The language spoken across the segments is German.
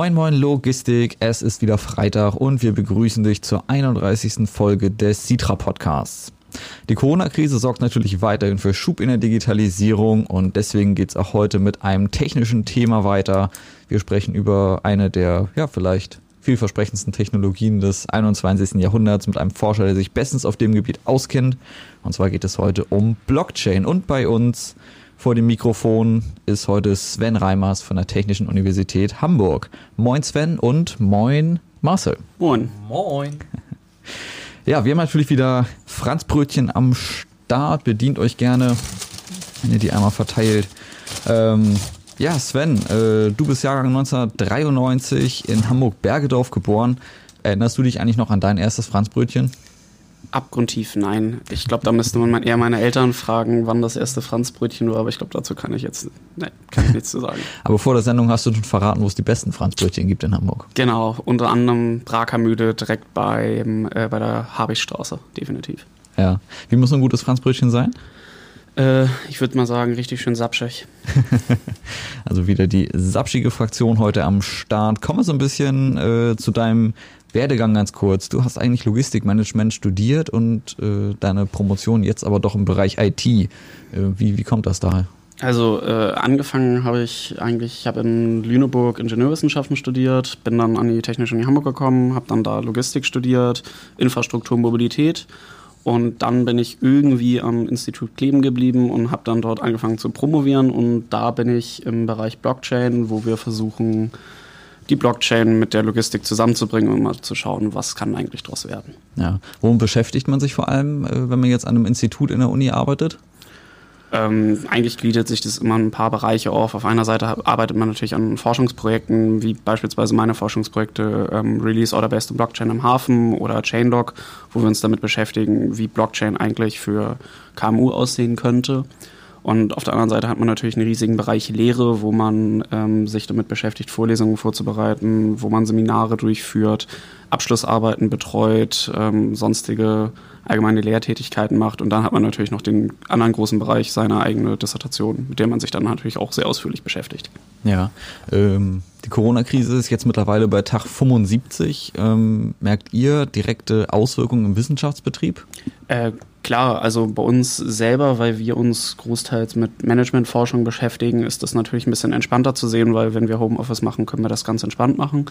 Moin Moin Logistik, es ist wieder Freitag und wir begrüßen dich zur 31. Folge des Citra Podcasts. Die Corona-Krise sorgt natürlich weiterhin für Schub in der Digitalisierung und deswegen geht es auch heute mit einem technischen Thema weiter. Wir sprechen über eine der, ja, vielleicht vielversprechendsten Technologien des 21. Jahrhunderts mit einem Forscher, der sich bestens auf dem Gebiet auskennt. Und zwar geht es heute um Blockchain. Und bei uns vor dem Mikrofon ist heute Sven Reimers von der Technischen Universität Hamburg. Moin Sven und moin Marcel. Moin. Moin. Ja, wir haben natürlich wieder Franzbrötchen am Start. Bedient euch gerne, wenn ihr die einmal verteilt. Ähm, ja, Sven, äh, du bist Jahrgang 1993 in Hamburg-Bergedorf geboren. Erinnerst du dich eigentlich noch an dein erstes Franzbrötchen? Abgrundtief nein. Ich glaube, da müsste man eher meine Eltern fragen, wann das erste Franzbrötchen war, aber ich glaube, dazu kann ich jetzt nein, kann ich nichts zu sagen. aber vor der Sendung hast du schon verraten, wo es die besten Franzbrötchen gibt in Hamburg. Genau, unter anderem Brakermühle direkt beim, äh, bei der Habichstraße, definitiv. Ja. Wie muss ein gutes Franzbrötchen sein? Äh, ich würde mal sagen, richtig schön sapschig. also wieder die sapschige Fraktion heute am Start. Komme so ein bisschen äh, zu deinem Werdegang ganz kurz. Du hast eigentlich Logistikmanagement studiert und äh, deine Promotion jetzt aber doch im Bereich IT. Äh, wie, wie kommt das da? Also äh, angefangen habe ich eigentlich, ich habe in Lüneburg Ingenieurwissenschaften studiert, bin dann an die Technische Uni Hamburg gekommen, habe dann da Logistik studiert, Infrastruktur Mobilität und dann bin ich irgendwie am Institut kleben geblieben und habe dann dort angefangen zu promovieren und da bin ich im Bereich Blockchain, wo wir versuchen, die Blockchain mit der Logistik zusammenzubringen und mal zu schauen, was kann eigentlich daraus werden. Ja. Worum beschäftigt man sich vor allem, äh, wenn man jetzt an einem Institut in der Uni arbeitet? Ähm, eigentlich gliedert sich das immer in ein paar Bereiche auf. Auf einer Seite arbeitet man natürlich an Forschungsprojekten, wie beispielsweise meine Forschungsprojekte ähm, Release Order Based Blockchain im Hafen oder Chainlock, wo wir uns damit beschäftigen, wie Blockchain eigentlich für KMU aussehen könnte. Und auf der anderen Seite hat man natürlich einen riesigen Bereich Lehre, wo man ähm, sich damit beschäftigt, Vorlesungen vorzubereiten, wo man Seminare durchführt, Abschlussarbeiten betreut, ähm, sonstige allgemeine Lehrtätigkeiten macht. Und dann hat man natürlich noch den anderen großen Bereich, seine eigene Dissertation, mit der man sich dann natürlich auch sehr ausführlich beschäftigt. Ja, ähm, die Corona-Krise ist jetzt mittlerweile bei Tag 75. Ähm, merkt ihr direkte Auswirkungen im Wissenschaftsbetrieb? Äh, Klar, also bei uns selber, weil wir uns großteils mit Managementforschung beschäftigen, ist das natürlich ein bisschen entspannter zu sehen, weil wenn wir Homeoffice machen, können wir das ganz entspannt machen.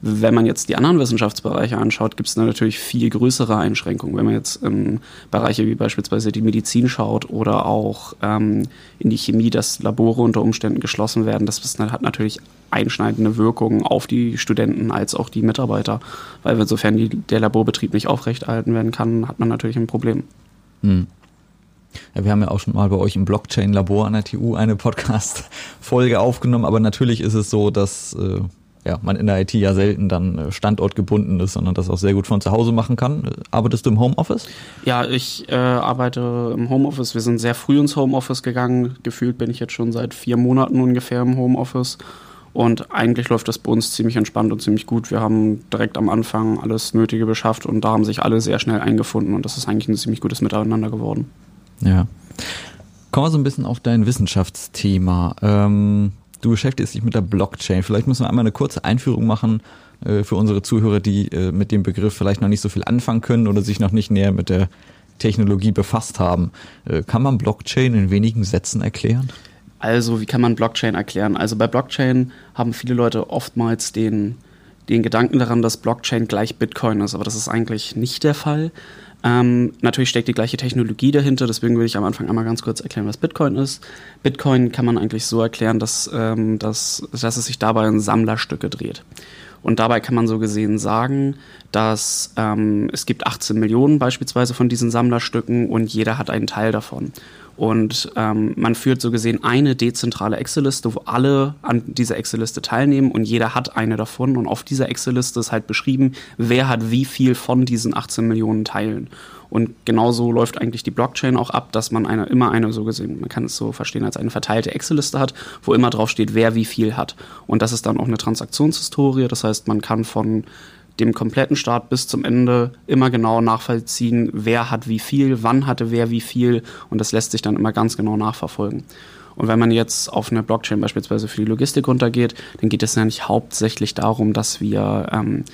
Wenn man jetzt die anderen Wissenschaftsbereiche anschaut, gibt es natürlich viel größere Einschränkungen. Wenn man jetzt in Bereiche wie beispielsweise die Medizin schaut oder auch ähm, in die Chemie, dass Labore unter Umständen geschlossen werden, das hat natürlich einschneidende Wirkungen auf die Studenten als auch die Mitarbeiter, weil insofern die, der Laborbetrieb nicht aufrechterhalten werden kann, hat man natürlich ein Problem. Hm. Ja, wir haben ja auch schon mal bei euch im Blockchain-Labor an der TU eine Podcast-Folge aufgenommen, aber natürlich ist es so, dass äh, ja, man in der IT ja selten dann äh, standortgebunden ist, sondern das auch sehr gut von zu Hause machen kann. Arbeitest du im Homeoffice? Ja, ich äh, arbeite im Homeoffice. Wir sind sehr früh ins Homeoffice gegangen. Gefühlt bin ich jetzt schon seit vier Monaten ungefähr im Homeoffice. Und eigentlich läuft das bei uns ziemlich entspannt und ziemlich gut. Wir haben direkt am Anfang alles Nötige beschafft und da haben sich alle sehr schnell eingefunden und das ist eigentlich ein ziemlich gutes Miteinander geworden. Ja. Kommen wir so ein bisschen auf dein Wissenschaftsthema. Ähm, du beschäftigst dich mit der Blockchain. Vielleicht müssen wir einmal eine kurze Einführung machen äh, für unsere Zuhörer, die äh, mit dem Begriff vielleicht noch nicht so viel anfangen können oder sich noch nicht näher mit der Technologie befasst haben. Äh, kann man Blockchain in wenigen Sätzen erklären? Also, wie kann man Blockchain erklären? Also bei Blockchain haben viele Leute oftmals den, den Gedanken daran, dass Blockchain gleich Bitcoin ist, aber das ist eigentlich nicht der Fall. Ähm, natürlich steckt die gleiche Technologie dahinter, deswegen will ich am Anfang einmal ganz kurz erklären, was Bitcoin ist. Bitcoin kann man eigentlich so erklären, dass, ähm, dass, dass es sich dabei um Sammlerstücke dreht. Und dabei kann man so gesehen sagen, dass ähm, es gibt 18 Millionen beispielsweise von diesen Sammlerstücken und jeder hat einen Teil davon. Und ähm, man führt so gesehen eine dezentrale Excel-Liste, wo alle an dieser Excel-Liste teilnehmen und jeder hat eine davon. Und auf dieser Excel-Liste ist halt beschrieben, wer hat wie viel von diesen 18 Millionen Teilen. Und genauso läuft eigentlich die Blockchain auch ab, dass man eine, immer eine so gesehen, man kann es so verstehen, als eine verteilte Excel-Liste hat, wo immer drauf steht, wer wie viel hat. Und das ist dann auch eine Transaktionshistorie. Das heißt, man kann von dem kompletten Start bis zum Ende immer genau nachvollziehen, wer hat wie viel, wann hatte wer wie viel und das lässt sich dann immer ganz genau nachverfolgen. Und wenn man jetzt auf eine Blockchain beispielsweise für die Logistik runtergeht, dann geht es ja nicht hauptsächlich darum, dass wir ähm,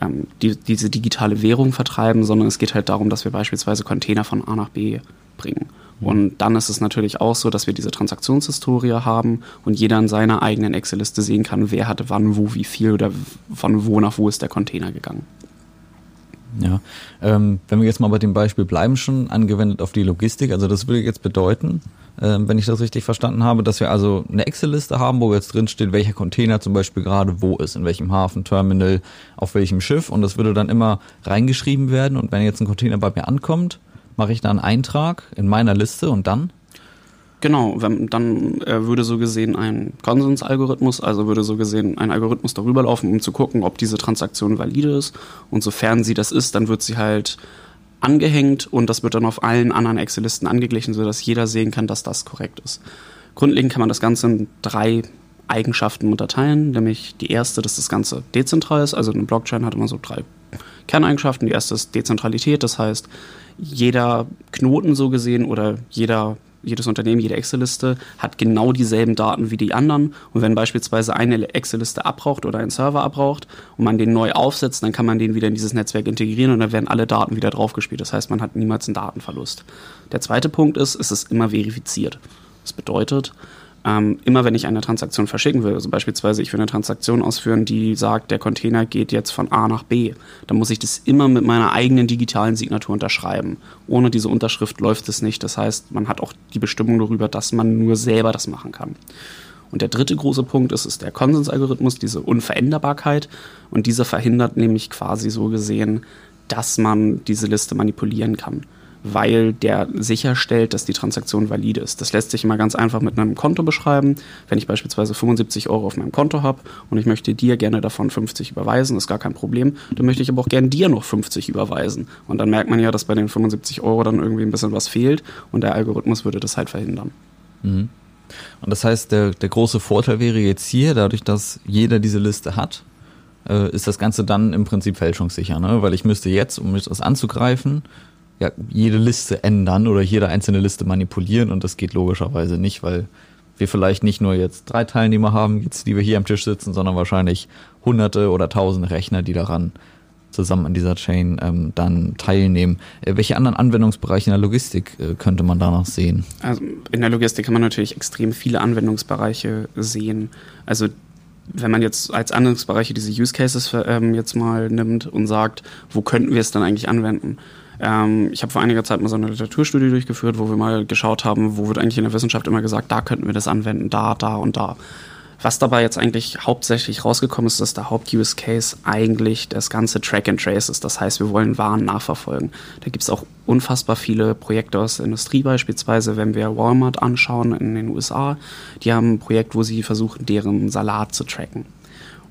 ähm, die, diese digitale Währung vertreiben, sondern es geht halt darum, dass wir beispielsweise Container von A nach B bringen. Mhm. Und dann ist es natürlich auch so, dass wir diese Transaktionshistorie haben und jeder in seiner eigenen Excel-Liste sehen kann, wer hatte wann, wo, wie viel oder von wo nach wo ist der Container gegangen. Ja, ähm, wenn wir jetzt mal bei dem Beispiel bleiben, schon angewendet auf die Logistik, also das würde jetzt bedeuten, äh, wenn ich das richtig verstanden habe, dass wir also eine Excel-Liste haben, wo jetzt drin steht, welcher Container zum Beispiel gerade wo ist, in welchem Hafen, Terminal, auf welchem Schiff und das würde dann immer reingeschrieben werden und wenn jetzt ein Container bei mir ankommt, mache ich da einen Eintrag in meiner Liste und dann? Genau, wenn, dann äh, würde so gesehen ein Konsensalgorithmus, also würde so gesehen ein Algorithmus darüber laufen, um zu gucken, ob diese Transaktion valide ist. Und sofern sie das ist, dann wird sie halt angehängt und das wird dann auf allen anderen Excel-Listen angeglichen, sodass jeder sehen kann, dass das korrekt ist. Grundlegend kann man das Ganze in drei Eigenschaften unterteilen, nämlich die erste, dass das Ganze dezentral ist. Also eine Blockchain hat immer so drei Kerneigenschaften. Die erste ist Dezentralität, das heißt, jeder Knoten so gesehen oder jeder jedes Unternehmen, jede Excel-Liste hat genau dieselben Daten wie die anderen. Und wenn beispielsweise eine Excel-Liste abbraucht oder ein Server abbraucht und man den neu aufsetzt, dann kann man den wieder in dieses Netzwerk integrieren und dann werden alle Daten wieder draufgespielt. Das heißt, man hat niemals einen Datenverlust. Der zweite Punkt ist, es ist immer verifiziert. Das bedeutet, ähm, immer wenn ich eine Transaktion verschicken will, also beispielsweise ich will eine Transaktion ausführen, die sagt, der Container geht jetzt von A nach B, dann muss ich das immer mit meiner eigenen digitalen Signatur unterschreiben. Ohne diese Unterschrift läuft es nicht. Das heißt, man hat auch die Bestimmung darüber, dass man nur selber das machen kann. Und der dritte große Punkt ist, ist der Konsensalgorithmus, diese Unveränderbarkeit. Und dieser verhindert nämlich quasi so gesehen, dass man diese Liste manipulieren kann weil der sicherstellt, dass die Transaktion valide ist. Das lässt sich immer ganz einfach mit einem Konto beschreiben. Wenn ich beispielsweise 75 Euro auf meinem Konto habe und ich möchte dir gerne davon 50 überweisen, ist gar kein Problem, dann möchte ich aber auch gerne dir noch 50 überweisen. Und dann merkt man ja, dass bei den 75 Euro dann irgendwie ein bisschen was fehlt und der Algorithmus würde das halt verhindern. Mhm. Und das heißt, der, der große Vorteil wäre jetzt hier, dadurch, dass jeder diese Liste hat, äh, ist das Ganze dann im Prinzip fälschungssicher, ne? weil ich müsste jetzt, um das anzugreifen, ja, jede Liste ändern oder jede einzelne Liste manipulieren und das geht logischerweise nicht, weil wir vielleicht nicht nur jetzt drei Teilnehmer haben, jetzt, die wir hier am Tisch sitzen, sondern wahrscheinlich hunderte oder tausende Rechner, die daran zusammen an dieser Chain ähm, dann teilnehmen. Äh, welche anderen Anwendungsbereiche in der Logistik äh, könnte man da noch sehen? Also in der Logistik kann man natürlich extrem viele Anwendungsbereiche sehen. Also wenn man jetzt als Anwendungsbereiche diese Use Cases ähm, jetzt mal nimmt und sagt, wo könnten wir es dann eigentlich anwenden? Ähm, ich habe vor einiger Zeit mal so eine Literaturstudie durchgeführt, wo wir mal geschaut haben, wo wird eigentlich in der Wissenschaft immer gesagt, da könnten wir das anwenden, da, da und da. Was dabei jetzt eigentlich hauptsächlich rausgekommen ist, dass der Haupt-Use-Case eigentlich das ganze Track and Trace ist. Das heißt, wir wollen Waren nachverfolgen. Da gibt es auch unfassbar viele Projekte aus der Industrie beispielsweise, wenn wir Walmart anschauen in den USA. Die haben ein Projekt, wo sie versuchen, deren Salat zu tracken.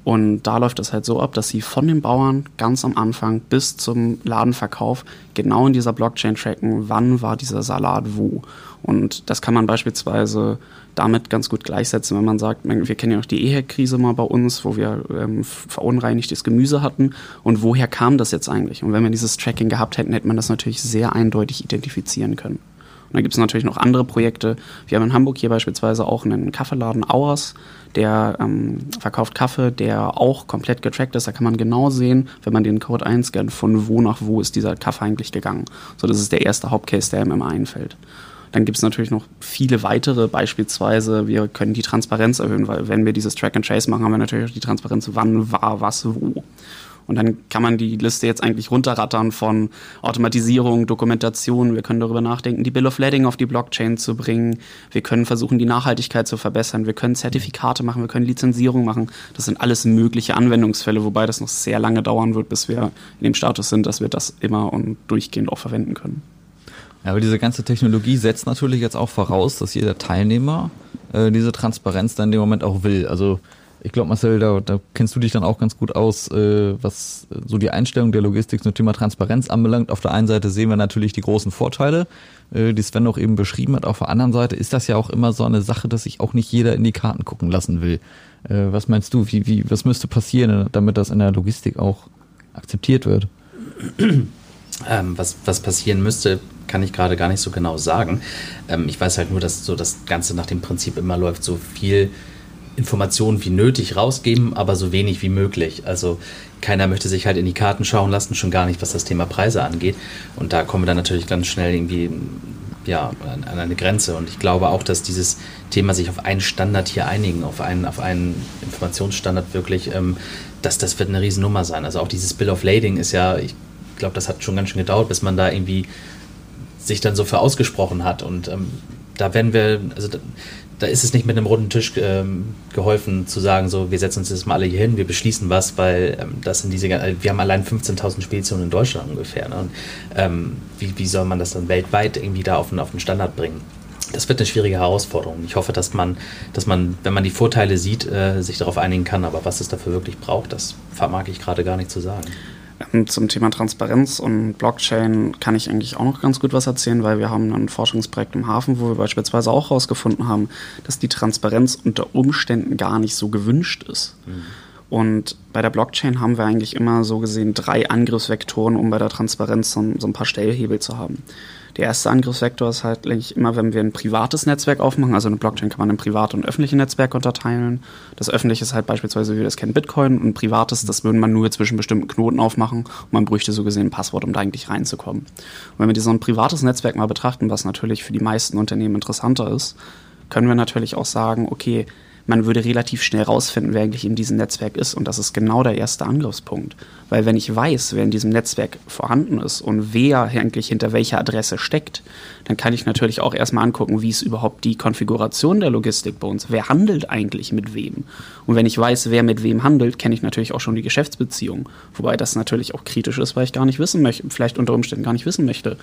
Und da läuft es halt so ab, dass sie von den Bauern ganz am Anfang bis zum Ladenverkauf genau in dieser Blockchain tracken, wann war dieser Salat wo. Und das kann man beispielsweise damit ganz gut gleichsetzen, wenn man sagt, wir kennen ja noch die EHEC-Krise mal bei uns, wo wir ähm, verunreinigtes Gemüse hatten. Und woher kam das jetzt eigentlich? Und wenn wir dieses Tracking gehabt hätten, hätte man das natürlich sehr eindeutig identifizieren können. Und dann gibt es natürlich noch andere Projekte. Wir haben in Hamburg hier beispielsweise auch einen Kaffeeladen Auers, der ähm, verkauft Kaffee, der auch komplett getrackt ist. Da kann man genau sehen, wenn man den Code einscannt, von wo nach wo ist dieser Kaffee eigentlich gegangen. So, das ist der erste Hauptcase, der einem immer einfällt. Dann gibt es natürlich noch viele weitere, beispielsweise wir können die Transparenz erhöhen, weil wenn wir dieses Track and Trace machen, haben wir natürlich auch die Transparenz, wann war was wo. Und dann kann man die Liste jetzt eigentlich runterrattern von Automatisierung, Dokumentation. Wir können darüber nachdenken, die Bill of Lading auf die Blockchain zu bringen. Wir können versuchen, die Nachhaltigkeit zu verbessern. Wir können Zertifikate machen, wir können Lizenzierung machen. Das sind alles mögliche Anwendungsfälle, wobei das noch sehr lange dauern wird, bis wir in dem Status sind, dass wir das immer und durchgehend auch verwenden können. Ja, aber diese ganze Technologie setzt natürlich jetzt auch voraus, dass jeder Teilnehmer äh, diese Transparenz dann in dem Moment auch will. Also ich glaube, Marcel, da, da kennst du dich dann auch ganz gut aus, äh, was so die Einstellung der Logistik zum Thema Transparenz anbelangt. Auf der einen Seite sehen wir natürlich die großen Vorteile, äh, die Sven auch eben beschrieben hat. Auf der anderen Seite ist das ja auch immer so eine Sache, dass sich auch nicht jeder in die Karten gucken lassen will. Äh, was meinst du, wie, wie, was müsste passieren, damit das in der Logistik auch akzeptiert wird? Ähm, was, was passieren müsste, kann ich gerade gar nicht so genau sagen. Ähm, ich weiß halt nur, dass so das Ganze nach dem Prinzip immer läuft, so viel Informationen wie nötig rausgeben, aber so wenig wie möglich. Also keiner möchte sich halt in die Karten schauen lassen, schon gar nicht, was das Thema Preise angeht. Und da kommen wir dann natürlich ganz schnell irgendwie ja, an eine Grenze. Und ich glaube auch, dass dieses Thema sich auf einen Standard hier einigen, auf einen, auf einen Informationsstandard wirklich, ähm, dass das wird eine Riesennummer sein. Also auch dieses Bill of Lading ist ja, ich glaube, das hat schon ganz schön gedauert, bis man da irgendwie sich dann so für ausgesprochen hat. Und ähm, da werden wir, also da, ist es nicht mit einem runden Tisch ähm, geholfen zu sagen, so, wir setzen uns jetzt mal alle hier hin, wir beschließen was, weil ähm, das sind diese, wir haben allein 15.000 Speditionen in Deutschland ungefähr. Ne? Und ähm, wie, wie soll man das dann weltweit irgendwie da auf einen, auf einen Standard bringen? Das wird eine schwierige Herausforderung. Ich hoffe, dass man, dass man, wenn man die Vorteile sieht, äh, sich darauf einigen kann. Aber was es dafür wirklich braucht, das vermag ich gerade gar nicht zu sagen. Ähm, zum Thema Transparenz und Blockchain kann ich eigentlich auch noch ganz gut was erzählen, weil wir haben ein Forschungsprojekt im Hafen, wo wir beispielsweise auch herausgefunden haben, dass die Transparenz unter Umständen gar nicht so gewünscht ist. Mhm. Und bei der Blockchain haben wir eigentlich immer so gesehen drei Angriffsvektoren, um bei der Transparenz so, so ein paar Stellhebel zu haben. Der erste Angriffsvektor ist halt immer, wenn wir ein privates Netzwerk aufmachen, also eine Blockchain kann man in private und öffentliche Netzwerke unterteilen. Das öffentliche ist halt beispielsweise, wie wir das kennen, Bitcoin und privates, das würde man nur zwischen bestimmten Knoten aufmachen und man bräuchte so gesehen ein Passwort, um da eigentlich reinzukommen. Und wenn wir so ein privates Netzwerk mal betrachten, was natürlich für die meisten Unternehmen interessanter ist, können wir natürlich auch sagen, okay, man würde relativ schnell rausfinden, wer eigentlich in diesem Netzwerk ist. Und das ist genau der erste Angriffspunkt. Weil wenn ich weiß, wer in diesem Netzwerk vorhanden ist und wer eigentlich hinter welcher Adresse steckt, dann kann ich natürlich auch erstmal angucken, wie ist überhaupt die Konfiguration der Logistik bei uns. Wer handelt eigentlich mit wem? Und wenn ich weiß, wer mit wem handelt, kenne ich natürlich auch schon die Geschäftsbeziehung. Wobei das natürlich auch kritisch ist, weil ich gar nicht wissen möchte, vielleicht unter Umständen gar nicht wissen möchte,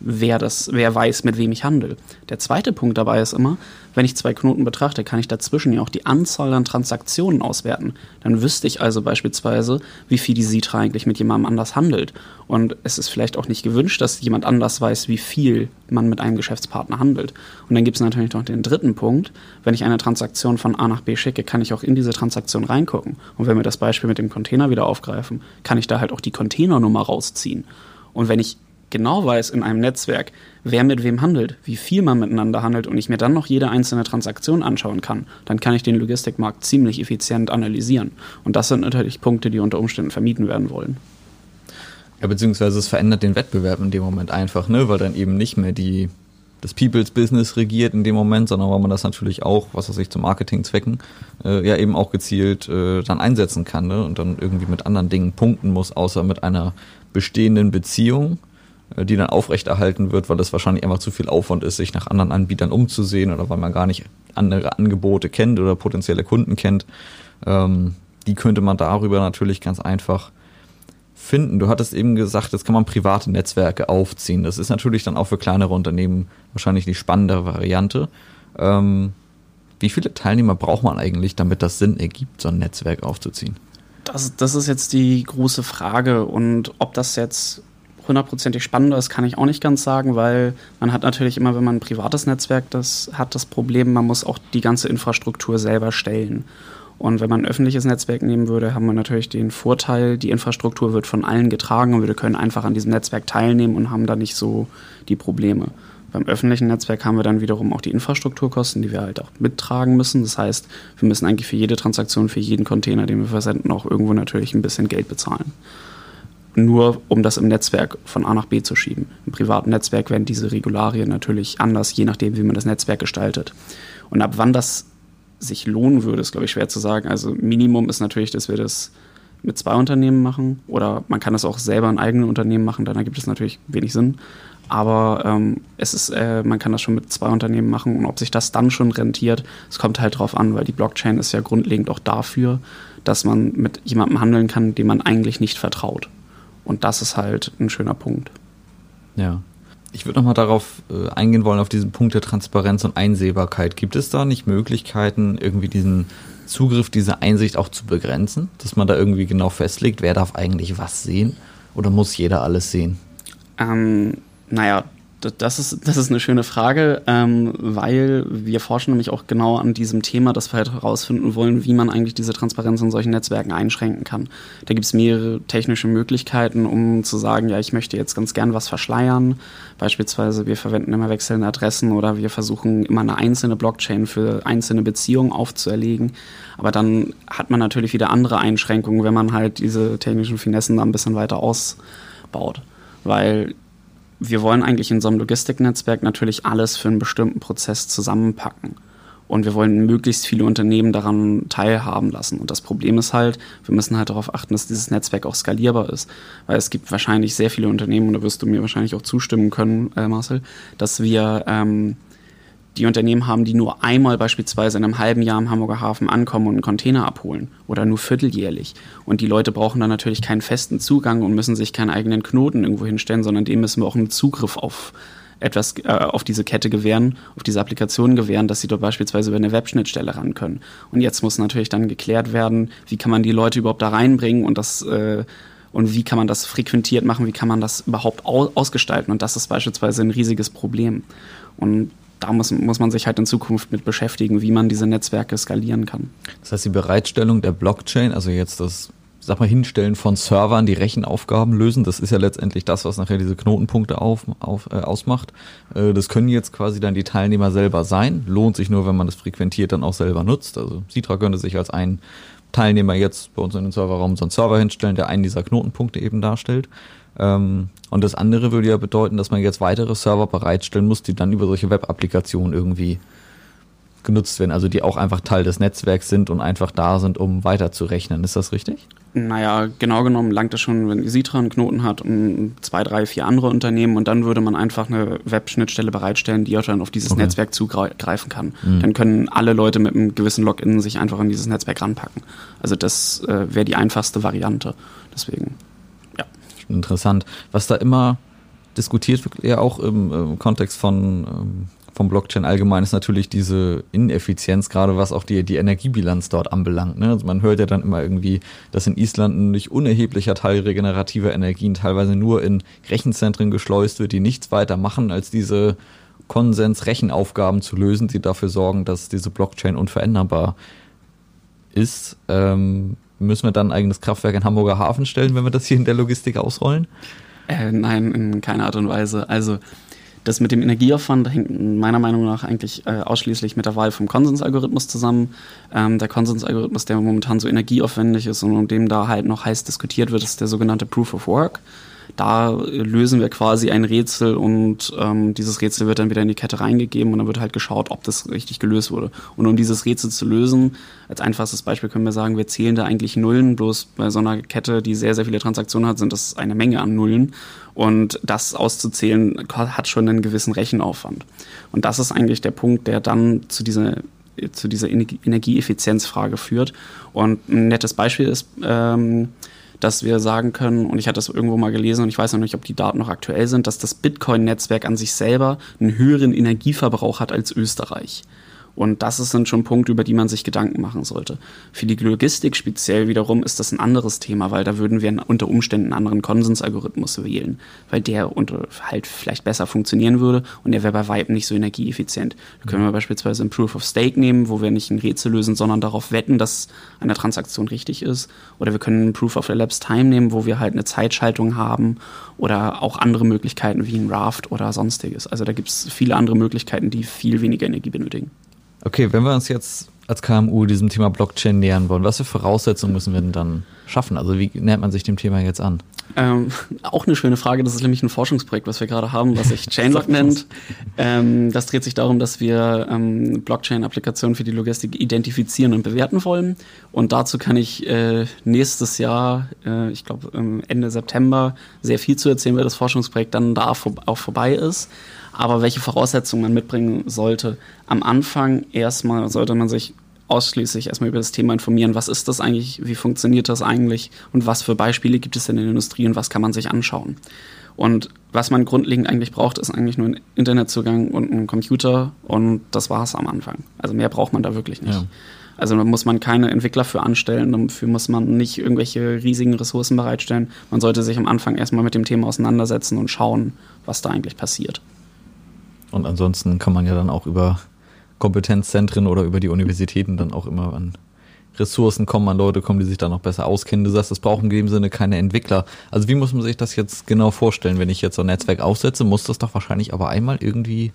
wer das, wer weiß, mit wem ich handle. Der zweite Punkt dabei ist immer, wenn ich zwei Knoten betrachte, kann ich dazwischen ja auch die Anzahl an Transaktionen auswerten. Dann wüsste ich also beispielsweise, wie viel die Sitra eigentlich mit jemandem anders handelt. Und es ist vielleicht auch nicht gewünscht, dass jemand anders weiß, wie viel man mit einem Geschäftspartner handelt. Und dann gibt es natürlich noch den dritten Punkt. Wenn ich eine Transaktion von A nach B schicke, kann ich auch in diese Transaktion reingucken. Und wenn wir das Beispiel mit dem Container wieder aufgreifen, kann ich da halt auch die Containernummer rausziehen. Und wenn ich genau weiß in einem Netzwerk, wer mit wem handelt, wie viel man miteinander handelt und ich mir dann noch jede einzelne Transaktion anschauen kann, dann kann ich den Logistikmarkt ziemlich effizient analysieren. Und das sind natürlich Punkte, die unter Umständen vermieden werden wollen. Ja, beziehungsweise es verändert den Wettbewerb in dem Moment einfach, ne? weil dann eben nicht mehr die, das People's Business regiert in dem Moment, sondern weil man das natürlich auch, was weiß ich, zu Marketingzwecken, äh, ja eben auch gezielt äh, dann einsetzen kann ne? und dann irgendwie mit anderen Dingen punkten muss, außer mit einer bestehenden Beziehung äh, die dann aufrechterhalten wird, weil es wahrscheinlich einfach zu viel Aufwand ist, sich nach anderen Anbietern umzusehen oder weil man gar nicht andere Angebote kennt oder potenzielle Kunden kennt. Ähm, die könnte man darüber natürlich ganz einfach finden. Du hattest eben gesagt, jetzt kann man private Netzwerke aufziehen. Das ist natürlich dann auch für kleinere Unternehmen wahrscheinlich die spannendere Variante. Ähm, wie viele Teilnehmer braucht man eigentlich, damit das Sinn ergibt, so ein Netzwerk aufzuziehen? Das, das ist jetzt die große Frage und ob das jetzt hundertprozentig spannender ist, kann ich auch nicht ganz sagen, weil man hat natürlich immer, wenn man ein privates Netzwerk das hat, das Problem, man muss auch die ganze Infrastruktur selber stellen. Und wenn man ein öffentliches Netzwerk nehmen würde, haben wir natürlich den Vorteil, die Infrastruktur wird von allen getragen und wir können einfach an diesem Netzwerk teilnehmen und haben da nicht so die Probleme. Beim öffentlichen Netzwerk haben wir dann wiederum auch die Infrastrukturkosten, die wir halt auch mittragen müssen. Das heißt, wir müssen eigentlich für jede Transaktion, für jeden Container, den wir versenden, auch irgendwo natürlich ein bisschen Geld bezahlen nur um das im Netzwerk von A nach B zu schieben. Im privaten Netzwerk werden diese Regularien natürlich anders, je nachdem, wie man das Netzwerk gestaltet. Und ab wann das sich lohnen würde, ist, glaube ich, schwer zu sagen. Also Minimum ist natürlich, dass wir das mit zwei Unternehmen machen oder man kann das auch selber in eigenen Unternehmen machen, dann ergibt es natürlich wenig Sinn. Aber ähm, es ist, äh, man kann das schon mit zwei Unternehmen machen und ob sich das dann schon rentiert, es kommt halt drauf an, weil die Blockchain ist ja grundlegend auch dafür, dass man mit jemandem handeln kann, dem man eigentlich nicht vertraut. Und das ist halt ein schöner Punkt. Ja. Ich würde nochmal darauf äh, eingehen wollen, auf diesen Punkt der Transparenz und Einsehbarkeit. Gibt es da nicht Möglichkeiten, irgendwie diesen Zugriff, diese Einsicht auch zu begrenzen? Dass man da irgendwie genau festlegt, wer darf eigentlich was sehen? Oder muss jeder alles sehen? Ähm, naja, das ist, das ist eine schöne Frage, ähm, weil wir forschen nämlich auch genau an diesem Thema, dass wir halt herausfinden wollen, wie man eigentlich diese Transparenz in solchen Netzwerken einschränken kann. Da gibt es mehrere technische Möglichkeiten, um zu sagen, ja, ich möchte jetzt ganz gern was verschleiern. Beispielsweise, wir verwenden immer wechselnde Adressen oder wir versuchen immer eine einzelne Blockchain für einzelne Beziehungen aufzuerlegen. Aber dann hat man natürlich wieder andere Einschränkungen, wenn man halt diese technischen Finessen da ein bisschen weiter ausbaut. Weil wir wollen eigentlich in so einem Logistiknetzwerk natürlich alles für einen bestimmten Prozess zusammenpacken. Und wir wollen möglichst viele Unternehmen daran teilhaben lassen. Und das Problem ist halt, wir müssen halt darauf achten, dass dieses Netzwerk auch skalierbar ist. Weil es gibt wahrscheinlich sehr viele Unternehmen, und da wirst du mir wahrscheinlich auch zustimmen können, äh, Marcel, dass wir ähm, die Unternehmen haben, die nur einmal beispielsweise in einem halben Jahr im Hamburger Hafen ankommen und einen Container abholen oder nur vierteljährlich. Und die Leute brauchen dann natürlich keinen festen Zugang und müssen sich keinen eigenen Knoten irgendwo hinstellen, sondern dem müssen wir auch einen Zugriff auf etwas äh, auf diese Kette gewähren, auf diese Applikation gewähren, dass sie dort beispielsweise über eine Webschnittstelle ran können. Und jetzt muss natürlich dann geklärt werden, wie kann man die Leute überhaupt da reinbringen und das äh, und wie kann man das frequentiert machen, wie kann man das überhaupt ausgestalten. Und das ist beispielsweise ein riesiges Problem. Und da muss, muss man sich halt in Zukunft mit beschäftigen, wie man diese Netzwerke skalieren kann. Das heißt, die Bereitstellung der Blockchain, also jetzt das sag mal, Hinstellen von Servern, die Rechenaufgaben lösen. Das ist ja letztendlich das, was nachher diese Knotenpunkte auf, auf, äh, ausmacht. Äh, das können jetzt quasi dann die Teilnehmer selber sein. Lohnt sich nur, wenn man das frequentiert dann auch selber nutzt. Also Citra könnte sich als ein Teilnehmer jetzt bei uns in den Serverraum so einen Server hinstellen, der einen dieser Knotenpunkte eben darstellt. Ähm, und das andere würde ja bedeuten, dass man jetzt weitere Server bereitstellen muss, die dann über solche Web-Applikationen irgendwie genutzt werden, also die auch einfach Teil des Netzwerks sind und einfach da sind, um weiterzurechnen. Ist das richtig? Naja, genau genommen langt es schon, wenn Sitra einen Knoten hat und zwei, drei, vier andere Unternehmen und dann würde man einfach eine Web-Schnittstelle bereitstellen, die auch dann auf dieses okay. Netzwerk zugreifen kann. Mhm. Dann können alle Leute mit einem gewissen Login sich einfach an dieses Netzwerk ranpacken. Also das äh, wäre die einfachste Variante. Deswegen interessant. Was da immer diskutiert wird, ja auch im, im Kontext von ähm, vom Blockchain allgemein ist natürlich diese Ineffizienz, gerade was auch die, die Energiebilanz dort anbelangt. Ne? Also man hört ja dann immer irgendwie, dass in Island ein nicht unerheblicher Teil regenerativer Energien teilweise nur in Rechenzentren geschleust wird, die nichts weiter machen, als diese Konsens-Rechenaufgaben zu lösen, die dafür sorgen, dass diese Blockchain unveränderbar ist. Ähm, Müssen wir dann ein eigenes Kraftwerk in Hamburger Hafen stellen, wenn wir das hier in der Logistik ausrollen? Äh, nein, in keiner Art und Weise. Also das mit dem Energieaufwand hängt meiner Meinung nach eigentlich äh, ausschließlich mit der Wahl vom Konsensalgorithmus zusammen. Ähm, der Konsensalgorithmus, der momentan so energieaufwendig ist und um dem da halt noch heiß diskutiert wird, ist der sogenannte Proof of Work. Da lösen wir quasi ein Rätsel und ähm, dieses Rätsel wird dann wieder in die Kette reingegeben und dann wird halt geschaut, ob das richtig gelöst wurde. Und um dieses Rätsel zu lösen, als einfachstes Beispiel können wir sagen, wir zählen da eigentlich Nullen, bloß bei so einer Kette, die sehr, sehr viele Transaktionen hat, sind das eine Menge an Nullen. Und das auszuzählen hat schon einen gewissen Rechenaufwand. Und das ist eigentlich der Punkt, der dann zu dieser zu dieser Energieeffizienzfrage führt. Und ein nettes Beispiel ist, ähm, dass wir sagen können, und ich hatte das irgendwo mal gelesen und ich weiß noch nicht, ob die Daten noch aktuell sind, dass das Bitcoin-Netzwerk an sich selber einen höheren Energieverbrauch hat als Österreich. Und das sind schon Punkte, über die man sich Gedanken machen sollte. Für die Logistik speziell wiederum ist das ein anderes Thema, weil da würden wir unter Umständen einen anderen Konsensalgorithmus wählen, weil der unter, halt vielleicht besser funktionieren würde und der wäre bei Weitem nicht so energieeffizient. Da können wir beispielsweise ein Proof of Stake nehmen, wo wir nicht ein Rätsel lösen, sondern darauf wetten, dass eine Transaktion richtig ist. Oder wir können ein Proof of Elapsed Time nehmen, wo wir halt eine Zeitschaltung haben oder auch andere Möglichkeiten wie ein Raft oder sonstiges. Also da gibt es viele andere Möglichkeiten, die viel weniger Energie benötigen. Okay, wenn wir uns jetzt als KMU diesem Thema Blockchain nähern wollen, was für Voraussetzungen müssen wir denn dann schaffen? Also wie nähert man sich dem Thema jetzt an? Ähm, auch eine schöne Frage. Das ist nämlich ein Forschungsprojekt, was wir gerade haben, was sich Chainlock nennt. Ähm, das dreht sich darum, dass wir ähm, Blockchain-Applikationen für die Logistik identifizieren und bewerten wollen. Und dazu kann ich äh, nächstes Jahr, äh, ich glaube Ende September, sehr viel zu erzählen, weil das Forschungsprojekt dann da auch vorbei ist. Aber welche Voraussetzungen man mitbringen sollte, am Anfang erstmal sollte man sich ausschließlich erstmal über das Thema informieren. Was ist das eigentlich? Wie funktioniert das eigentlich? Und was für Beispiele gibt es in der Industrie und was kann man sich anschauen? Und was man grundlegend eigentlich braucht, ist eigentlich nur ein Internetzugang und ein Computer und das war es am Anfang. Also mehr braucht man da wirklich nicht. Ja. Also da muss man keine Entwickler für anstellen, dafür muss man nicht irgendwelche riesigen Ressourcen bereitstellen. Man sollte sich am Anfang erstmal mit dem Thema auseinandersetzen und schauen, was da eigentlich passiert. Und ansonsten kann man ja dann auch über Kompetenzzentren oder über die Universitäten dann auch immer an Ressourcen kommen, an Leute kommen, die sich da noch besser auskennen. Du sagst, das brauchen in dem Sinne keine Entwickler. Also wie muss man sich das jetzt genau vorstellen, wenn ich jetzt so ein Netzwerk aufsetze, muss das doch wahrscheinlich aber einmal irgendwie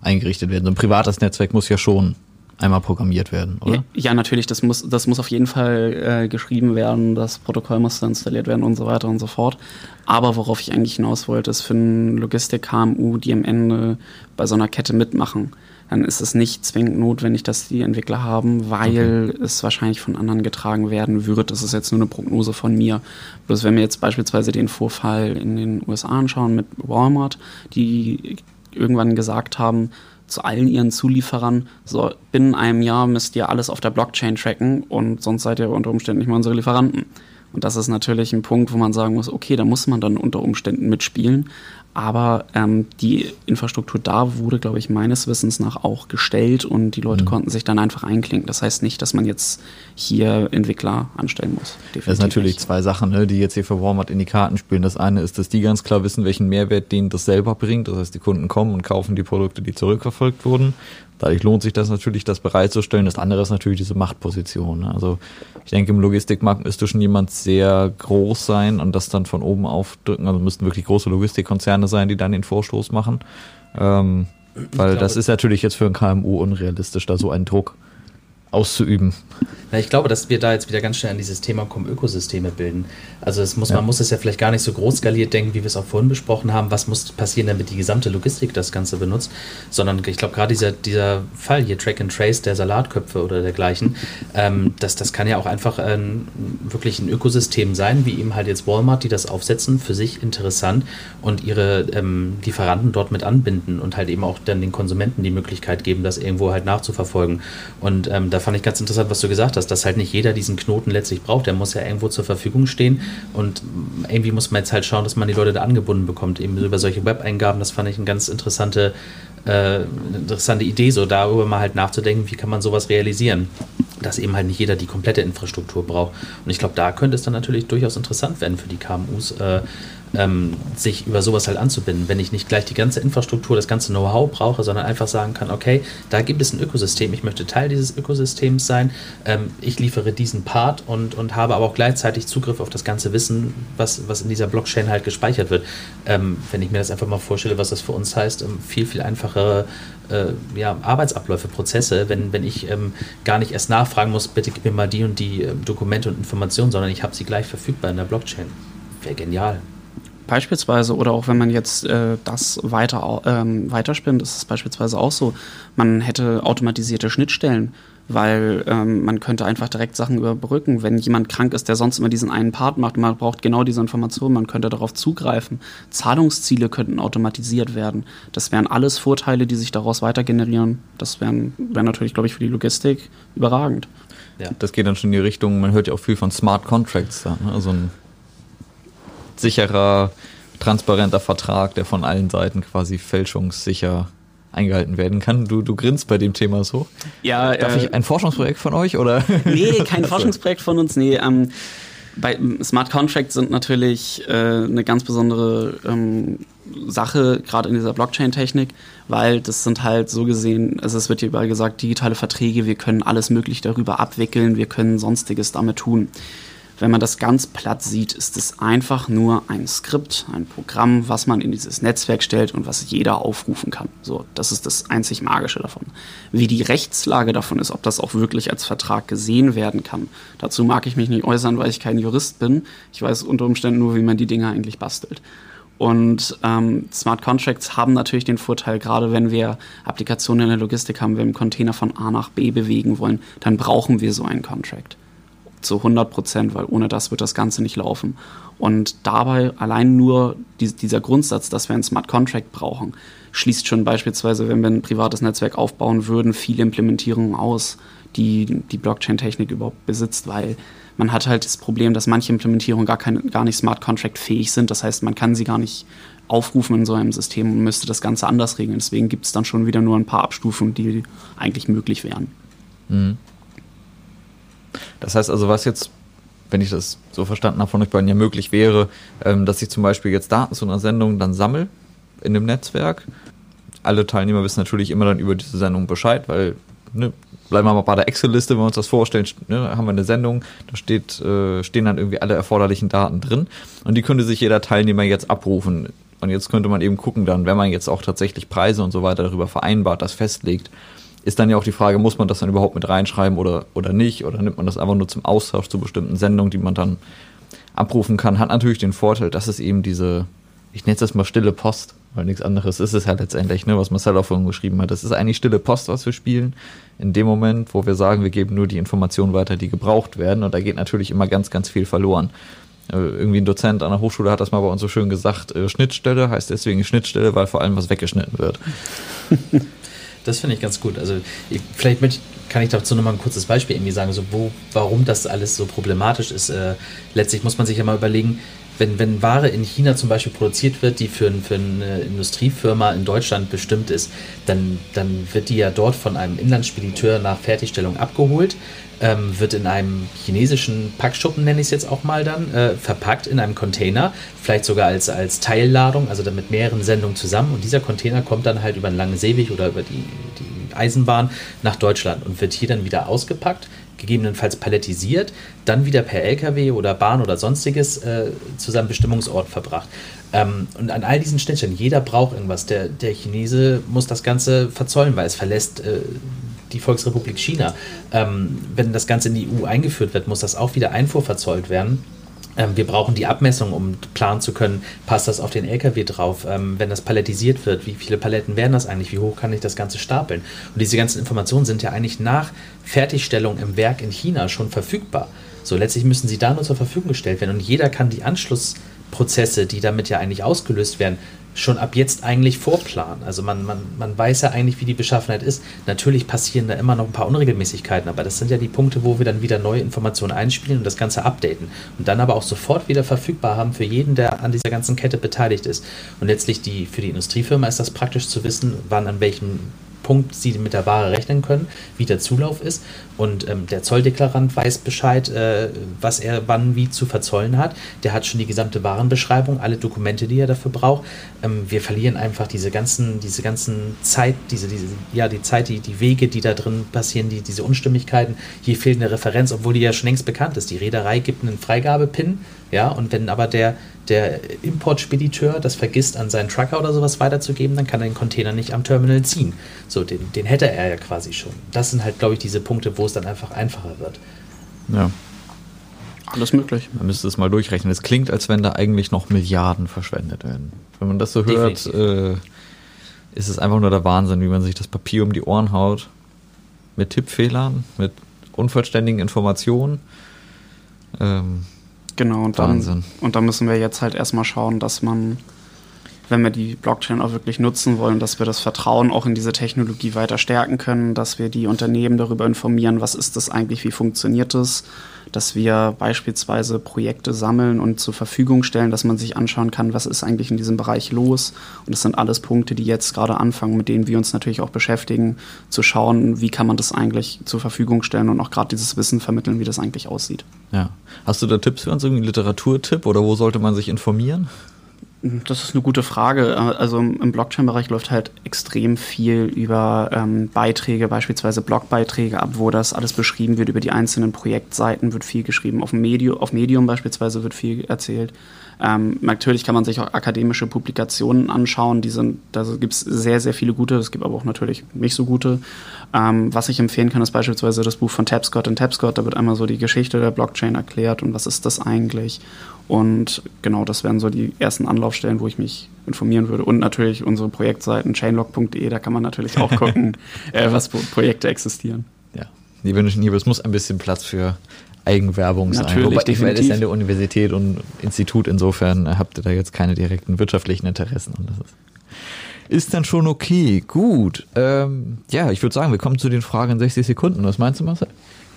eingerichtet werden. So ein privates Netzwerk muss ja schon einmal programmiert werden, oder? Ja, ja, natürlich, das muss, das muss auf jeden Fall äh, geschrieben werden, das Protokoll muss dann installiert werden und so weiter und so fort. Aber worauf ich eigentlich hinaus wollte, ist für ein Logistik-KMU, die am Ende bei so einer Kette mitmachen dann ist es nicht zwingend notwendig, dass die Entwickler haben, weil okay. es wahrscheinlich von anderen getragen werden wird. Das ist jetzt nur eine Prognose von mir. Bloß wenn wir jetzt beispielsweise den Vorfall in den USA anschauen mit Walmart, die irgendwann gesagt haben, zu allen ihren Zulieferern, so binnen einem Jahr müsst ihr alles auf der Blockchain tracken und sonst seid ihr unter Umständen nicht mehr unsere Lieferanten. Und das ist natürlich ein Punkt, wo man sagen muss, okay, da muss man dann unter Umständen mitspielen. Aber ähm, die Infrastruktur da wurde, glaube ich, meines Wissens nach auch gestellt und die Leute mhm. konnten sich dann einfach einklinken. Das heißt nicht, dass man jetzt hier Entwickler anstellen muss. Definitiv das sind natürlich nicht. zwei Sachen, ne, die jetzt hier für Walmart in die Karten spielen. Das eine ist, dass die ganz klar wissen, welchen Mehrwert denen das selber bringt. Das heißt, die Kunden kommen und kaufen die Produkte, die zurückverfolgt wurden. Dadurch lohnt sich das natürlich, das bereitzustellen. Das andere ist natürlich diese Machtposition. Ne? Also ich denke, im Logistikmarkt müsste schon jemand sehr groß sein und das dann von oben aufdrücken. Also müssten wirklich große Logistikkonzerne sein, die dann den Vorstoß machen. Ähm, weil glaube, das ist natürlich jetzt für ein KMU unrealistisch, da so einen Druck auszuüben. Na, ich glaube, dass wir da jetzt wieder ganz schnell an dieses Thema kommen, Ökosysteme bilden. Also muss, ja. man muss es ja vielleicht gar nicht so groß skaliert denken, wie wir es auch vorhin besprochen haben, was muss passieren, damit die gesamte Logistik das Ganze benutzt, sondern ich glaube gerade dieser, dieser Fall hier, Track and Trace der Salatköpfe oder dergleichen, ähm, das, das kann ja auch einfach ein, wirklich ein Ökosystem sein, wie eben halt jetzt Walmart, die das aufsetzen, für sich interessant und ihre ähm, Lieferanten dort mit anbinden und halt eben auch dann den Konsumenten die Möglichkeit geben, das irgendwo halt nachzuverfolgen. Und ähm, da fand ich ganz interessant, was du gesagt hast, dass halt nicht jeder diesen Knoten letztlich braucht. Der muss ja irgendwo zur Verfügung stehen und irgendwie muss man jetzt halt schauen, dass man die Leute da angebunden bekommt, eben über solche Web-Eingaben. Das fand ich eine ganz interessante, äh, interessante Idee, so darüber mal halt nachzudenken, wie kann man sowas realisieren dass eben halt nicht jeder die komplette Infrastruktur braucht. Und ich glaube, da könnte es dann natürlich durchaus interessant werden für die KMUs, äh, ähm, sich über sowas halt anzubinden, wenn ich nicht gleich die ganze Infrastruktur, das ganze Know-how brauche, sondern einfach sagen kann, okay, da gibt es ein Ökosystem, ich möchte Teil dieses Ökosystems sein, ähm, ich liefere diesen Part und, und habe aber auch gleichzeitig Zugriff auf das ganze Wissen, was, was in dieser Blockchain halt gespeichert wird. Ähm, wenn ich mir das einfach mal vorstelle, was das für uns heißt, ähm, viel, viel einfachere äh, ja, Arbeitsabläufe, Prozesse, wenn, wenn ich ähm, gar nicht erst nachfragen muss, bitte gib mir mal die und die äh, Dokumente und Informationen, sondern ich habe sie gleich verfügbar in der Blockchain. Wäre genial. Beispielsweise, oder auch wenn man jetzt äh, das weiter ähm, weiterspinnt, ist es beispielsweise auch so, man hätte automatisierte Schnittstellen, weil ähm, man könnte einfach direkt Sachen überbrücken. Wenn jemand krank ist, der sonst immer diesen einen Part macht, man braucht genau diese Information, man könnte darauf zugreifen. Zahlungsziele könnten automatisiert werden. Das wären alles Vorteile, die sich daraus weiter generieren. Das wäre wär natürlich, glaube ich, für die Logistik überragend. Ja. Das geht dann schon in die Richtung, man hört ja auch viel von Smart Contracts da, ne? also ein sicherer, transparenter Vertrag, der von allen Seiten quasi fälschungssicher eingehalten werden kann. Du, du grinst bei dem Thema so. Ja, Darf äh, ich ein Forschungsprojekt von euch oder? Nee, kein Forschungsprojekt von uns, nee. Ähm, bei Smart Contracts sind natürlich äh, eine ganz besondere ähm, Sache, gerade in dieser Blockchain-Technik, weil das sind halt so gesehen, also es wird hier überall gesagt, digitale Verträge, wir können alles möglich darüber abwickeln, wir können sonstiges damit tun. Wenn man das ganz platt sieht, ist es einfach nur ein Skript, ein Programm, was man in dieses Netzwerk stellt und was jeder aufrufen kann. So, das ist das einzig Magische davon. Wie die Rechtslage davon ist, ob das auch wirklich als Vertrag gesehen werden kann, dazu mag ich mich nicht äußern, weil ich kein Jurist bin. Ich weiß unter Umständen nur, wie man die Dinge eigentlich bastelt. Und ähm, Smart Contracts haben natürlich den Vorteil, gerade wenn wir Applikationen in der Logistik haben, wenn wir einen Container von A nach B bewegen wollen, dann brauchen wir so einen Contract zu 100 Prozent, weil ohne das wird das Ganze nicht laufen. Und dabei allein nur die, dieser Grundsatz, dass wir ein Smart Contract brauchen, schließt schon beispielsweise, wenn wir ein privates Netzwerk aufbauen würden, viele Implementierungen aus, die die Blockchain-Technik überhaupt besitzt, weil man hat halt das Problem, dass manche Implementierungen gar, kein, gar nicht Smart Contract fähig sind. Das heißt, man kann sie gar nicht aufrufen in so einem System und müsste das Ganze anders regeln. Deswegen gibt es dann schon wieder nur ein paar Abstufungen, die eigentlich möglich wären. Mhm. Das heißt also, was jetzt, wenn ich das so verstanden habe von euch beiden, ja möglich wäre, ähm, dass ich zum Beispiel jetzt Daten zu einer Sendung dann sammle in dem Netzwerk, alle Teilnehmer wissen natürlich immer dann über diese Sendung Bescheid, weil, ne, bleiben wir mal bei der Excel-Liste, wenn wir uns das vorstellen, ne, haben wir eine Sendung, da steht, äh, stehen dann irgendwie alle erforderlichen Daten drin und die könnte sich jeder Teilnehmer jetzt abrufen. Und jetzt könnte man eben gucken, dann, wenn man jetzt auch tatsächlich Preise und so weiter darüber vereinbart, das festlegt, ist dann ja auch die Frage, muss man das dann überhaupt mit reinschreiben oder, oder nicht? Oder nimmt man das einfach nur zum Austausch zu bestimmten Sendungen, die man dann abrufen kann? Hat natürlich den Vorteil, dass es eben diese, ich nenne es jetzt mal stille Post, weil nichts anderes ist es ja letztendlich, ne, was Marcel auch vorhin geschrieben hat. Das ist eigentlich stille Post, was wir spielen. In dem Moment, wo wir sagen, wir geben nur die Informationen weiter, die gebraucht werden. Und da geht natürlich immer ganz, ganz viel verloren. Äh, irgendwie ein Dozent an der Hochschule hat das mal bei uns so schön gesagt, äh, Schnittstelle heißt deswegen Schnittstelle, weil vor allem was weggeschnitten wird. Das finde ich ganz gut. Also ich, vielleicht mit, kann ich dazu nochmal ein kurzes Beispiel irgendwie sagen, so wo, warum das alles so problematisch ist. Äh, letztlich muss man sich ja mal überlegen, wenn, wenn Ware in China zum Beispiel produziert wird, die für, für eine Industriefirma in Deutschland bestimmt ist, dann, dann wird die ja dort von einem Inlandsspediteur nach Fertigstellung abgeholt ähm, wird in einem chinesischen Packschuppen, nenne ich es jetzt auch mal dann, äh, verpackt in einem Container, vielleicht sogar als, als Teilladung, also dann mit mehreren Sendungen zusammen. Und dieser Container kommt dann halt über einen langen Seeweg oder über die, die Eisenbahn nach Deutschland und wird hier dann wieder ausgepackt, gegebenenfalls palettisiert, dann wieder per LKW oder Bahn oder sonstiges äh, zu seinem Bestimmungsort verbracht. Ähm, und an all diesen Schnittstellen, jeder braucht irgendwas. Der, der Chinese muss das Ganze verzollen, weil es verlässt äh, die Volksrepublik China. Ähm, wenn das Ganze in die EU eingeführt wird, muss das auch wieder Einfuhr verzollt werden. Ähm, wir brauchen die Abmessung, um planen zu können, passt das auf den LKW drauf, ähm, wenn das palettisiert wird, wie viele Paletten werden das eigentlich, wie hoch kann ich das Ganze stapeln. Und diese ganzen Informationen sind ja eigentlich nach Fertigstellung im Werk in China schon verfügbar. So, letztlich müssen sie da nur zur Verfügung gestellt werden und jeder kann die Anschlussprozesse, die damit ja eigentlich ausgelöst werden, schon ab jetzt eigentlich vorplanen. Also man, man, man weiß ja eigentlich, wie die Beschaffenheit ist. Natürlich passieren da immer noch ein paar Unregelmäßigkeiten, aber das sind ja die Punkte, wo wir dann wieder neue Informationen einspielen und das Ganze updaten. Und dann aber auch sofort wieder verfügbar haben für jeden, der an dieser ganzen Kette beteiligt ist. Und letztlich die, für die Industriefirma ist das praktisch zu wissen, wann an welchem Punkt sie mit der Ware rechnen können, wie der Zulauf ist. Und ähm, der Zolldeklarant weiß Bescheid, äh, was er wann wie zu verzollen hat. Der hat schon die gesamte Warenbeschreibung, alle Dokumente, die er dafür braucht. Ähm, wir verlieren einfach diese ganzen, diese ganzen Zeit, diese, diese, ja, die Zeit, die, die Wege, die da drin passieren, die, diese Unstimmigkeiten. Hier fehlt eine Referenz, obwohl die ja schon längst bekannt ist. Die Reederei gibt einen Freigabepin, ja, und wenn aber der der Importspediteur das vergisst, an seinen Trucker oder sowas weiterzugeben, dann kann er den Container nicht am Terminal ziehen. So, den, den hätte er ja quasi schon. Das sind halt, glaube ich, diese Punkte, wo es dann einfach einfacher wird. Ja. Alles möglich. Man müsste es mal durchrechnen. Es klingt, als wenn da eigentlich noch Milliarden verschwendet werden. Wenn man das so hört, äh, ist es einfach nur der Wahnsinn, wie man sich das Papier um die Ohren haut. Mit Tippfehlern, mit unvollständigen Informationen. Ähm, Genau, und dann, und dann müssen wir jetzt halt erstmal schauen, dass man, wenn wir die Blockchain auch wirklich nutzen wollen, dass wir das Vertrauen auch in diese Technologie weiter stärken können, dass wir die Unternehmen darüber informieren, was ist das eigentlich, wie funktioniert das dass wir beispielsweise Projekte sammeln und zur Verfügung stellen, dass man sich anschauen kann, was ist eigentlich in diesem Bereich los. Und das sind alles Punkte, die jetzt gerade anfangen, mit denen wir uns natürlich auch beschäftigen, zu schauen, wie kann man das eigentlich zur Verfügung stellen und auch gerade dieses Wissen vermitteln, wie das eigentlich aussieht. Ja. Hast du da Tipps für uns, irgendwie Literaturtipp oder wo sollte man sich informieren? Das ist eine gute Frage. Also im Blockchain-Bereich läuft halt extrem viel über ähm, Beiträge, beispielsweise Blogbeiträge ab, wo das alles beschrieben wird. Über die einzelnen Projektseiten wird viel geschrieben. Auf Medium, auf Medium beispielsweise wird viel erzählt. Ähm, natürlich kann man sich auch akademische Publikationen anschauen. Die sind, da gibt es sehr, sehr viele gute. Es gibt aber auch natürlich nicht so gute. Ähm, was ich empfehlen kann, ist beispielsweise das Buch von Tapscott und Tapscott. Da wird einmal so die Geschichte der Blockchain erklärt und was ist das eigentlich. Und genau, das wären so die ersten Anlaufstellen, wo ich mich informieren würde. Und natürlich unsere Projektseiten chainlog.de, da kann man natürlich auch gucken, äh, was für Projekte existieren. Ja, liebe Ingenieur, es muss ein bisschen Platz für Eigenwerbung sein. Natürlich, Wobei definitiv. ist ja eine Universität und Institut, insofern habt ihr da jetzt keine direkten wirtschaftlichen Interessen. Und das ist, ist dann schon okay. Gut. Ähm, ja, ich würde sagen, wir kommen zu den Fragen in 60 Sekunden. Was meinst du, Marcel?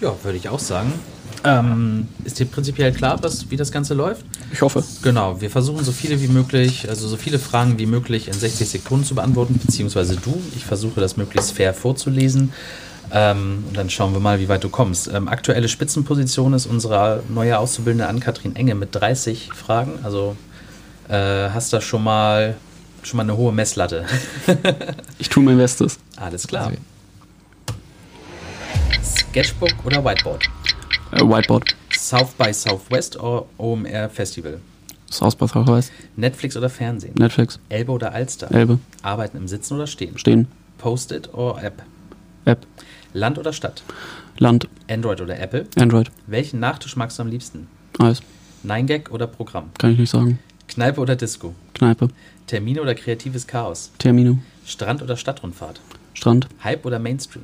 Ja, würde ich auch sagen. Ähm, ist dir prinzipiell klar, was, wie das Ganze läuft? Ich hoffe. Genau, wir versuchen so viele wie möglich, also so viele Fragen wie möglich in 60 Sekunden zu beantworten, beziehungsweise du. Ich versuche das möglichst fair vorzulesen. Ähm, und dann schauen wir mal, wie weit du kommst. Ähm, aktuelle Spitzenposition ist unsere neue Auszubildende Ann-Kathrin Enge mit 30 Fragen. Also äh, hast da schon mal schon mal eine hohe Messlatte. Ich tue mein Bestes. Alles klar. Sketchbook oder Whiteboard? Äh, Whiteboard. South by Southwest oder OMR Festival? South by Southwest. Netflix oder Fernsehen? Netflix. Elbe oder Alster? Elbe. Arbeiten im Sitzen oder Stehen? Stehen. Post-it oder App? App. Land oder Stadt? Land. Android oder Apple? Android. Welchen Nachtisch magst du am liebsten? Eis. 9gag oder Programm? Kann ich nicht sagen. Kneipe oder Disco? Kneipe. Termine oder kreatives Chaos? Termino. Strand oder Stadtrundfahrt? Strand. Hype oder Mainstream?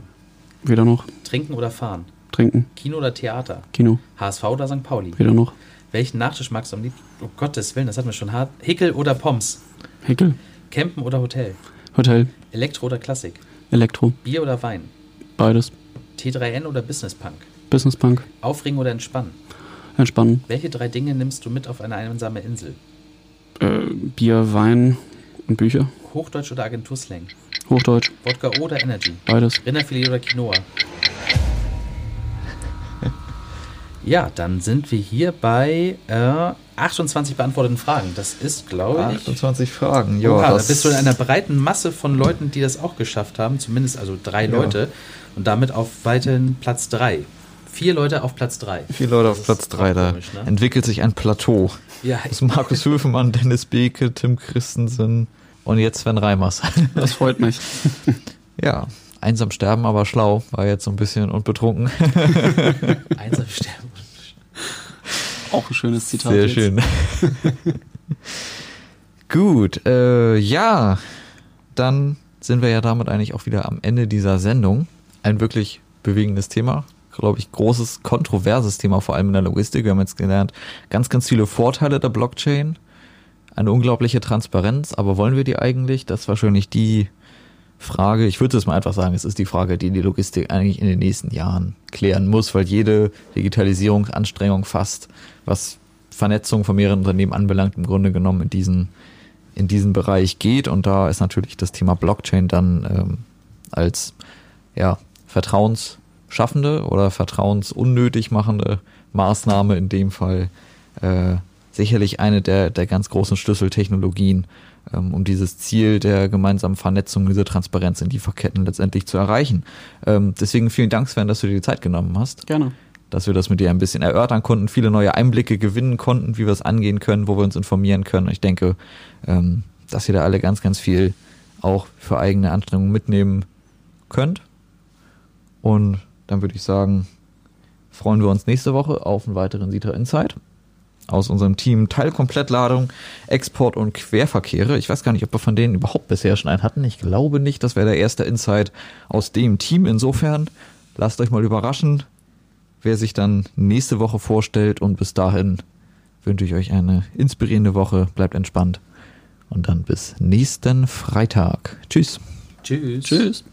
Weder noch. Trinken oder fahren? Trinken. Kino oder Theater? Kino. HSV oder St. Pauli? Weder noch. Welchen Nachtisch magst du am liebsten? Oh Gottes Willen, das hatten wir schon hart. Hickel oder Poms? Heckel. Campen oder Hotel? Hotel. Elektro oder Klassik? Elektro. Bier oder Wein? Beides. T3N oder Business Punk? Business Punk. Aufregen oder entspannen? Entspannen. Welche drei Dinge nimmst du mit auf eine einsame Insel? Äh, Bier, Wein und Bücher. Hochdeutsch oder Agenturslang? Hochdeutsch. Wodka oder Energy? Beides. Rinderfilet oder Quinoa? Ja, dann sind wir hier bei äh, 28 beantworteten Fragen. Das ist, glaube ich. 28 Fragen, ja. Oha, da das- bist du in einer breiten Masse von Leuten, die das auch geschafft haben, zumindest also drei Ja. Leute und damit auf weiterhin Platz drei. Vier Leute auf Platz drei. Vier Leute Das auf Platz ist 3, auch da komisch, ne? entwickelt sich ein Plateau. Ja, Das ist Markus Höfemann, Dennis Beke, Tim Christensen und jetzt Sven Reimers. Das freut mich. ja, einsam sterben, aber schlau, war jetzt so ein bisschen und betrunken. einsam sterben. Auch ein schönes Zitat. Sehr jetzt. schön. Gut, äh, ja, dann sind wir ja damit eigentlich auch wieder am Ende dieser Sendung. Ein wirklich bewegendes Thema, glaube ich, großes, kontroverses Thema, vor allem in der Logistik. Wir haben jetzt gelernt, ganz, ganz viele Vorteile der Blockchain, eine unglaubliche Transparenz, aber wollen wir die eigentlich? Das ist wahrscheinlich die Frage, ich würde es mal einfach sagen, es ist die Frage, die die Logistik eigentlich in den nächsten Jahren klären muss, weil jede Digitalisierungsanstrengung fast, was Vernetzung von mehreren Unternehmen anbelangt, im Grunde genommen in diesen, in diesen Bereich geht. Und da ist natürlich das Thema Blockchain dann ähm, als ja, vertrauensschaffende oder vertrauensunnötig machende Maßnahme in dem Fall äh, sicherlich eine der, der ganz großen Schlüsseltechnologien, ähm, um dieses Ziel der gemeinsamen Vernetzung, diese Transparenz in Lieferketten letztendlich zu erreichen. Ähm, deswegen vielen Dank, Sven, dass du dir die Zeit genommen hast, Gerne. Dass wir das mit dir ein bisschen erörtern konnten, viele neue Einblicke gewinnen konnten, wie wir es angehen können, wo wir uns informieren können. Ich denke, ähm, dass ihr da alle ganz, ganz viel auch für eigene Anstrengungen mitnehmen könnt. Und dann würde ich sagen, freuen wir uns nächste Woche auf einen weiteren Sita Insight aus unserem Team Teilkomplettladung, Export und Querverkehre. Ich weiß gar nicht, ob wir von denen überhaupt bisher schon einen hatten. Ich glaube nicht. Das wäre der erste Insight aus dem Team. Insofern lasst euch mal überraschen, wer sich dann nächste Woche vorstellt. Und bis dahin wünsche ich euch eine inspirierende Woche. Bleibt entspannt. Und dann bis nächsten Freitag. Tschüss. Tschüss. Tschüss.